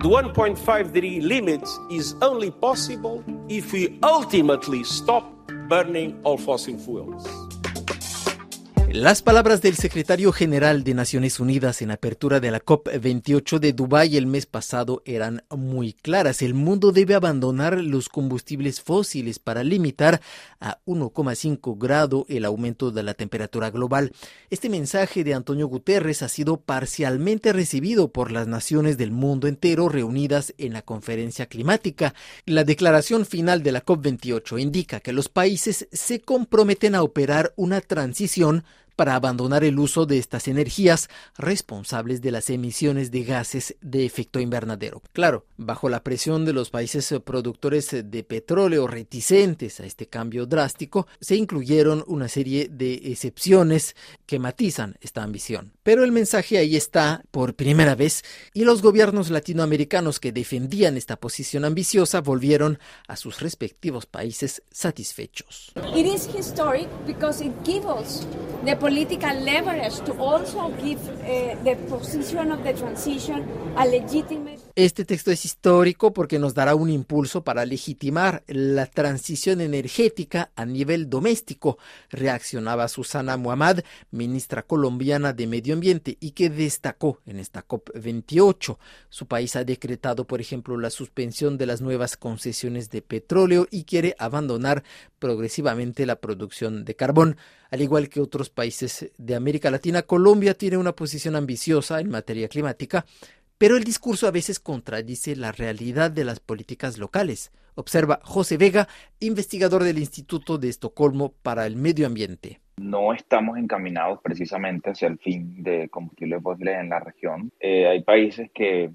The 1.5 degree limit is only possible if we ultimately stop burning all fossil fuels. Las palabras del secretario general de Naciones Unidas en apertura de la COP28 de Dubái el mes pasado eran muy claras. El mundo debe abandonar los combustibles fósiles para limitar a 1,5 grado el aumento de la temperatura global. Este mensaje de Antonio Guterres ha sido parcialmente recibido por las naciones del mundo entero reunidas en la conferencia climática. La declaración final de la COP28 indica que los países se comprometen a operar una transición para abandonar el uso de estas energías responsables de las emisiones de gases de efecto invernadero. Claro, bajo la presión de los países productores de petróleo reticentes a este cambio drástico, se incluyeron una serie de excepciones que matizan esta ambición. Pero el mensaje ahí está por primera vez y los gobiernos latinoamericanos que defendían esta posición ambiciosa volvieron a sus respectivos países satisfechos. The political leverage to also give uh, the position of the transition a legitimate este texto es histórico porque nos dará un impulso para legitimar la transición energética a nivel doméstico, reaccionaba Susana Muhammad, ministra colombiana de Medio Ambiente, y que destacó en esta COP28. Su país ha decretado, por ejemplo, la suspensión de las nuevas concesiones de petróleo y quiere abandonar progresivamente la producción de carbón. Al igual que otros países de América Latina, Colombia tiene una posición ambiciosa en materia climática pero el discurso a veces contradice la realidad de las políticas locales, observa José Vega, investigador del Instituto de Estocolmo para el Medio Ambiente. No estamos encaminados precisamente hacia el fin de combustibles fósiles en la región. Eh, hay países que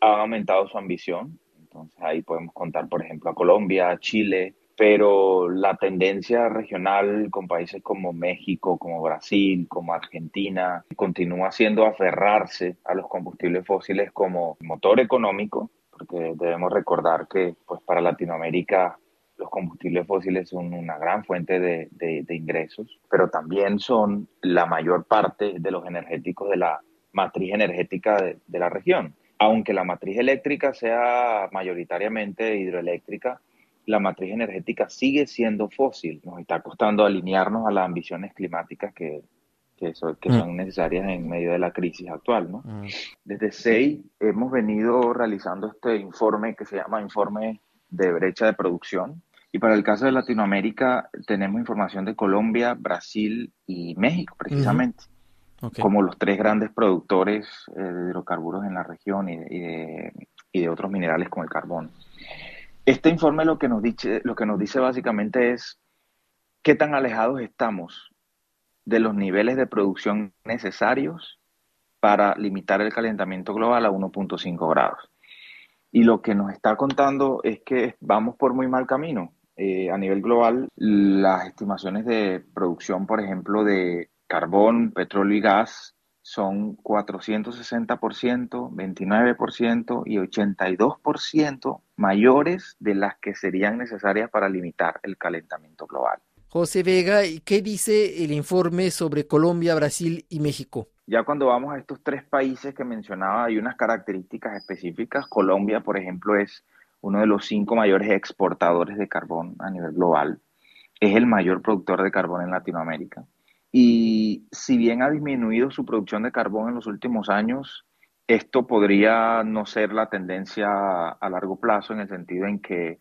han aumentado su ambición, entonces ahí podemos contar, por ejemplo, a Colombia, Chile, pero la tendencia regional con países como México, como Brasil, como Argentina, continúa siendo aferrarse a los combustibles fósiles como motor económico, porque debemos recordar que pues, para Latinoamérica los combustibles fósiles son una gran fuente de, de, ingresos, pero también son la mayor parte de los energéticos de la matriz energética de, de la región. Aunque la matriz eléctrica sea mayoritariamente hidroeléctrica, la matriz energética sigue siendo fósil. Nos está costando alinearnos a las ambiciones climáticas que, que, que mm. son necesarias en medio de la crisis actual. ¿no? Mm. Desde SEI hemos venido realizando este informe que se llama Informe de Brecha de Producción. Y para el caso de Latinoamérica tenemos información de Colombia, Brasil y México, precisamente, como los tres grandes productores eh, de hidrocarburos en la región y de, y de otros minerales como el carbón. Este informe lo que nos dice, lo que nos dice básicamente es qué tan alejados estamos de los niveles de producción necesarios para limitar el calentamiento global a 1.5 grados. Y lo que nos está contando es que vamos por muy mal camino. Eh, a nivel global, las estimaciones de producción, por ejemplo, de carbón, petróleo y gas son 460%, 29% y 82% mayores de las que serían necesarias para limitar el calentamiento global. José Vega, ¿qué dice el informe sobre Colombia, Brasil y México? Ya cuando vamos a estos tres países que mencionaba, hay unas características específicas. Colombia, por ejemplo, es uno de los cinco mayores exportadores de carbón a nivel global. Es el mayor productor de carbón en Latinoamérica. Y si bien ha disminuido su producción de carbón en los últimos años, esto podría no ser la tendencia a largo plazo en el sentido en que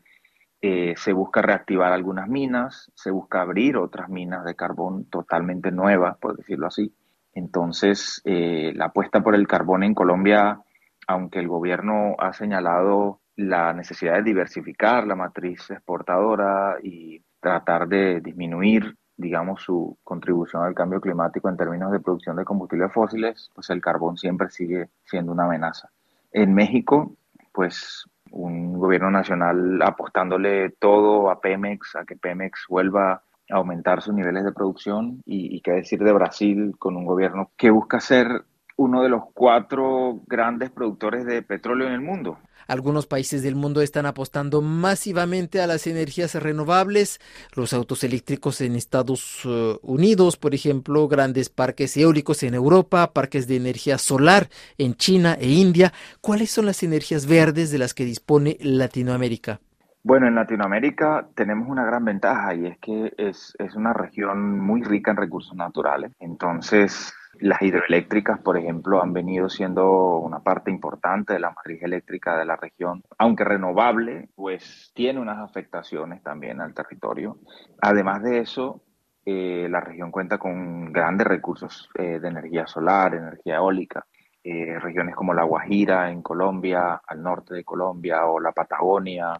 eh, se busca reactivar algunas minas, se busca abrir otras minas de carbón totalmente nuevas, por decirlo así. Entonces, eh, la apuesta por el carbón en Colombia, aunque el gobierno ha señalado la necesidad de diversificar la matriz exportadora y tratar de disminuir digamos, su contribución al cambio climático en términos de producción de combustibles fósiles, pues el carbón siempre sigue siendo una amenaza. En México, pues un gobierno nacional apostándole todo a Pemex, a que Pemex vuelva a aumentar sus niveles de producción y, qué decir de Brasil con un gobierno que busca ser uno de los cuatro grandes productores de petróleo en el mundo. Algunos países del mundo están apostando masivamente a las energías renovables. Los autos eléctricos en Estados eh, Unidos, por ejemplo, grandes parques eólicos en Europa, parques de energía solar en China e India. ¿Cuáles son las energías verdes de las que dispone Latinoamérica? Bueno, en Latinoamérica tenemos una gran ventaja y es que es, es una región muy rica en recursos naturales. Entonces, las hidroeléctricas, por ejemplo, han venido siendo una parte importante de la matriz eléctrica de la región, aunque renovable, pues tiene unas afectaciones también al territorio. Además de eso, eh, la región cuenta con grandes recursos eh, de energía solar, energía eólica. Eh, regiones como La Guajira en Colombia, al norte de Colombia o la Patagonia,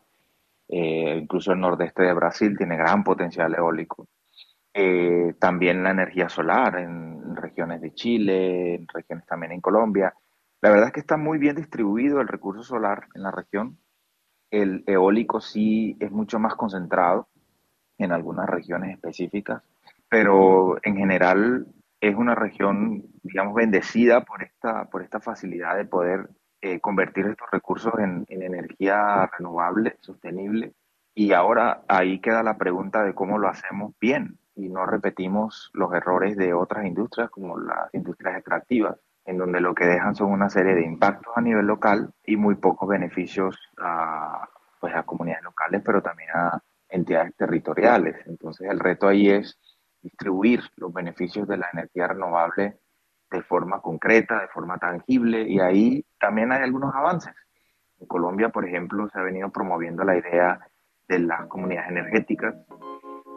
incluso el nordeste de Brasil tiene gran potencial eólico. Eh, también la energía solar en regiones de Chile, en regiones también en Colombia. La verdad es que está muy bien distribuido el recurso solar en la región. El eólico sí es mucho más concentrado en algunas regiones específicas, pero en general es una región, digamos, bendecida por esta, por esta facilidad de poder eh, convertir estos recursos en, en energía renovable, sostenible. Y ahora ahí queda la pregunta de cómo lo hacemos bien y no repetimos los errores de otras industrias como las industrias extractivas, en donde lo que dejan son una serie de impactos a nivel local y muy pocos beneficios a, pues a comunidades locales, pero también a entidades territoriales. Entonces el reto ahí es distribuir los beneficios de la energía renovable de forma concreta, de forma tangible, y ahí también hay algunos avances. En Colombia, por ejemplo, se ha venido promoviendo la idea de las comunidades energéticas,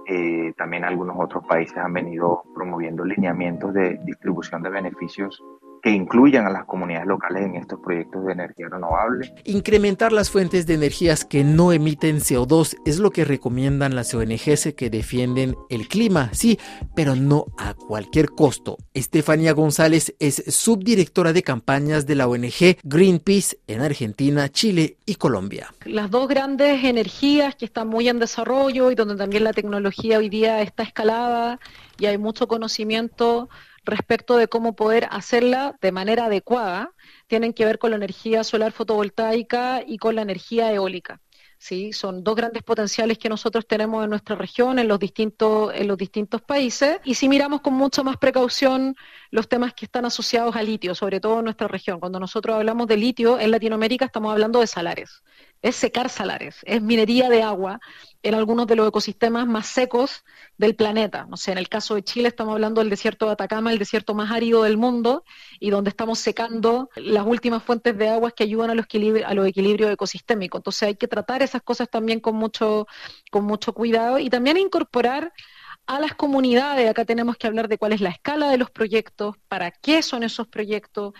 eh, también algunos otros países han venido promoviendo lineamientos de distribución de beneficios que incluyan a las comunidades locales en estos proyectos de energía renovable. Incrementar las fuentes de energías que no emiten CO2 es lo que recomiendan las ONGs que defienden el clima, sí, pero no a cualquier costo. Estefanía González es subdirectora de campañas de la ONG Greenpeace en Argentina, Chile y Colombia. Las dos grandes energías que están muy en desarrollo y donde también la tecnología hoy día está escalada y hay mucho conocimiento respecto de cómo poder hacerla de manera adecuada tienen que ver con la energía solar fotovoltaica y con la energía eólica. ¿sí? Son dos grandes potenciales que nosotros tenemos en nuestra región, en los distintos, en los distintos países. Y si miramos con mucha más precaución los temas que están asociados al litio, sobre todo en nuestra región. Cuando nosotros hablamos de litio en Latinoamérica estamos hablando de salares es secar salares, es minería de agua en algunos de los ecosistemas más secos del planeta. No sé, en el caso de Chile estamos hablando del desierto de Atacama, el desierto más árido del mundo, y donde estamos secando las últimas fuentes de agua que ayudan a los, los equilibrios ecosistémicos. Entonces hay que tratar esas cosas también con mucho, con mucho cuidado y también incorporar a las comunidades, acá tenemos que hablar de cuál es la escala de los proyectos, para qué son esos proyectos,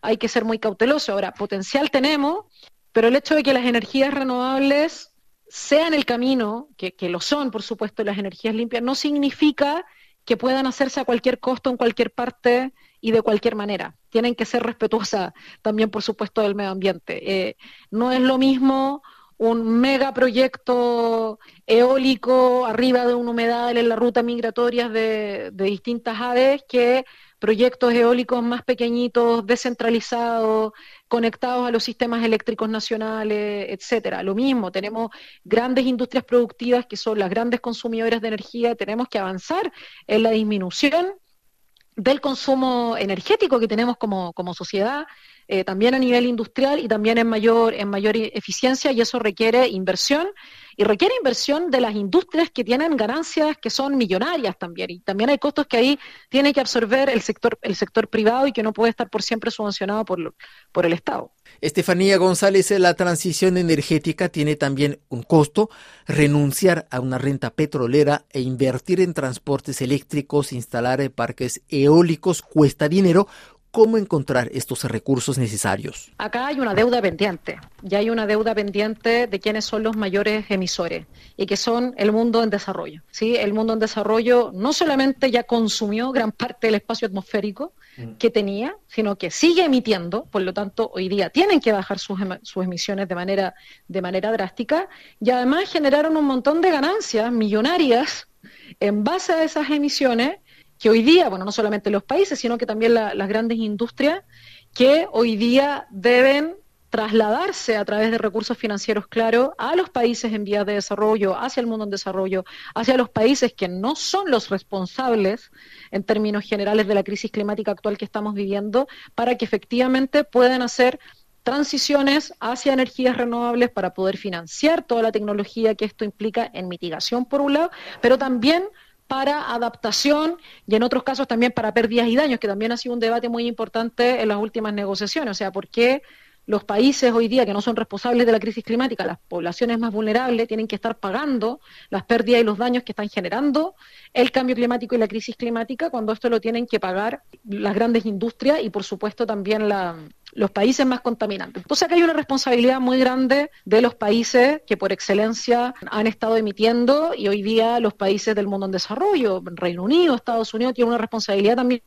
hay que ser muy cauteloso. Ahora, potencial tenemos, pero el hecho de que las energías renovables sean el camino, que, lo son, por supuesto, las energías limpias, no significa que puedan hacerse a cualquier costo, en cualquier parte y de cualquier manera. Tienen que ser respetuosas también, por supuesto, del medio ambiente. Eh, no es lo mismo un megaproyecto eólico arriba de un humedal en la ruta migratoria de, de distintas aves que proyectos eólicos más pequeñitos, descentralizados, conectados a los sistemas eléctricos nacionales, etcétera. Lo mismo, tenemos grandes industrias productivas que son las grandes consumidoras de energía, tenemos que avanzar en la disminución del consumo energético que tenemos como, como sociedad, eh, también a nivel industrial y también en mayor, en mayor eficiencia, y eso requiere inversión y requiere inversión de las industrias que tienen ganancias que son millonarias también. Y también hay costos que ahí tiene que absorber el sector, el sector privado y que no puede estar por siempre subvencionado por, por el Estado. Estefanía González, la transición energética tiene también un costo. Renunciar a una renta petrolera e invertir en transportes eléctricos, instalar parques eólicos cuesta dinero cómo encontrar estos recursos necesarios. Acá hay una deuda pendiente, ya hay una deuda pendiente de quiénes son los mayores emisores y que son el mundo en desarrollo. ¿sí? El mundo en desarrollo no solamente ya consumió gran parte del espacio atmosférico mm. que tenía, sino que sigue emitiendo, por lo tanto hoy día tienen que bajar sus, sus emisiones de manera, de manera drástica y además generaron un montón de ganancias millonarias en base a esas emisiones que hoy día, bueno, no solamente los países, sino que también las grandes industrias, que hoy día deben trasladarse a través de recursos financieros claros a los países en vías de desarrollo, hacia el mundo en desarrollo, hacia los países que no son los responsables en términos generales de la crisis climática actual que estamos viviendo, para que efectivamente puedan hacer transiciones hacia energías renovables para poder financiar toda la tecnología que esto implica en mitigación por un lado, pero también para adaptación y en otros casos también para pérdidas y daños, que también ha sido un debate muy importante en las últimas negociaciones. O sea, ¿por qué los países hoy día que no son responsables de la crisis climática, las poblaciones más vulnerables, tienen que estar pagando las pérdidas y los daños que están generando el cambio climático y la crisis climática, cuando esto lo tienen que pagar las grandes industrias y, por supuesto, también la, los países más contaminantes. Entonces acá hay una responsabilidad muy grande de los países que por excelencia han estado emitiendo y hoy día los países del mundo en desarrollo, Reino Unido, Estados Unidos, tienen una responsabilidad también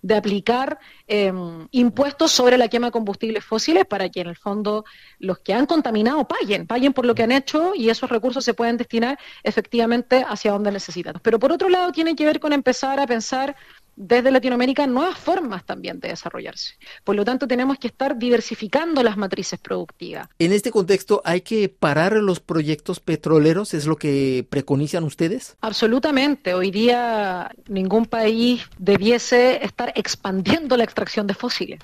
de aplicar em, impuestos sobre la quema de combustibles fósiles para que en el fondo los que han contaminado paguen, paguen por lo que han hecho y esos recursos se pueden destinar efectivamente hacia donde necesitan. Pero por otro lado tiene que ver con empezar a pensar desde Latinoamérica nuevas formas también de desarrollarse. Por lo tanto, tenemos que estar diversificando las matrices productivas. En este contexto, ¿hay que parar los proyectos petroleros? ¿Es lo que preconizan ustedes? Absolutamente. Hoy día ningún país debiese estar expandiendo la extracción de fósiles.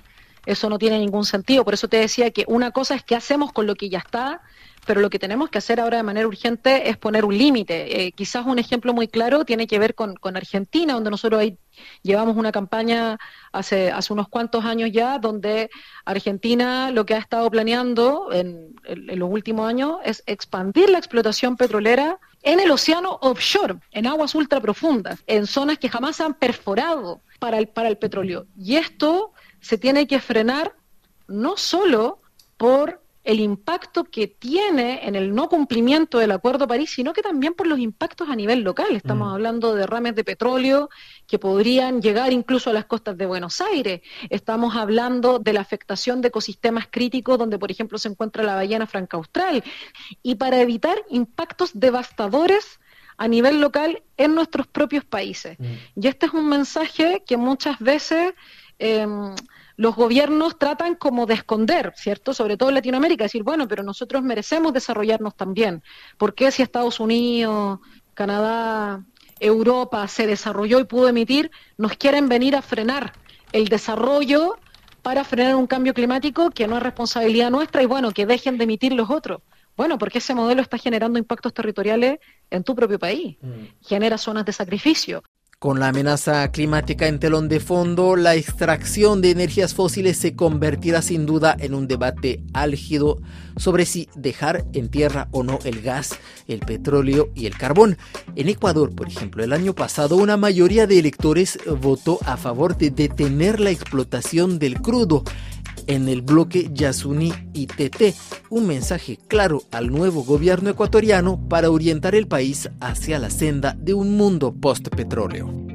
Eso no tiene ningún sentido. Por eso te decía que una cosa es qué hacemos con lo que ya está pero lo que tenemos que hacer ahora de manera urgente es poner un límite. Eh, quizás un ejemplo muy claro tiene que ver con, Argentina, donde nosotros ahí llevamos una campaña hace, hace unos cuantos años ya, donde Argentina lo que ha estado planeando en, los últimos años es expandir la explotación petrolera en el océano offshore, en aguas ultra profundas, en zonas que jamás han perforado para el, para el petróleo. Y esto se tiene que frenar no solo por el impacto que tiene en el no cumplimiento del Acuerdo de París, sino que también por los impactos a nivel local. Estamos mm. hablando de derrames de petróleo que podrían llegar incluso a las costas de Buenos Aires. Estamos hablando de la afectación de ecosistemas críticos donde, por ejemplo, se encuentra la ballena franca austral. Y para evitar impactos devastadores a nivel local en nuestros propios países. Mm. Y este es un mensaje que muchas veces... Em, los gobiernos tratan como de esconder, ¿cierto? Sobre todo en Latinoamérica, decir, bueno, pero nosotros merecemos desarrollarnos también. ¿Por qué si Estados Unidos, Canadá, Europa se desarrolló y pudo emitir, nos quieren venir a frenar el desarrollo para frenar un cambio climático que no es responsabilidad nuestra y bueno, que dejen de emitir los otros? Bueno, porque ese modelo está generando impactos territoriales en tu propio país, mm. genera zonas de sacrificio. Con la amenaza climática en telón de fondo, la extracción de energías fósiles se convertirá sin duda en un debate álgido sobre si dejar en tierra o no el gas, el petróleo y el carbón. En Ecuador, por ejemplo, el año pasado una mayoría de electores votó a favor de detener la explotación del crudo en el bloque Yasuní ITT, un mensaje claro al nuevo gobierno ecuatoriano para orientar el país hacia la senda de un mundo post-petróleo.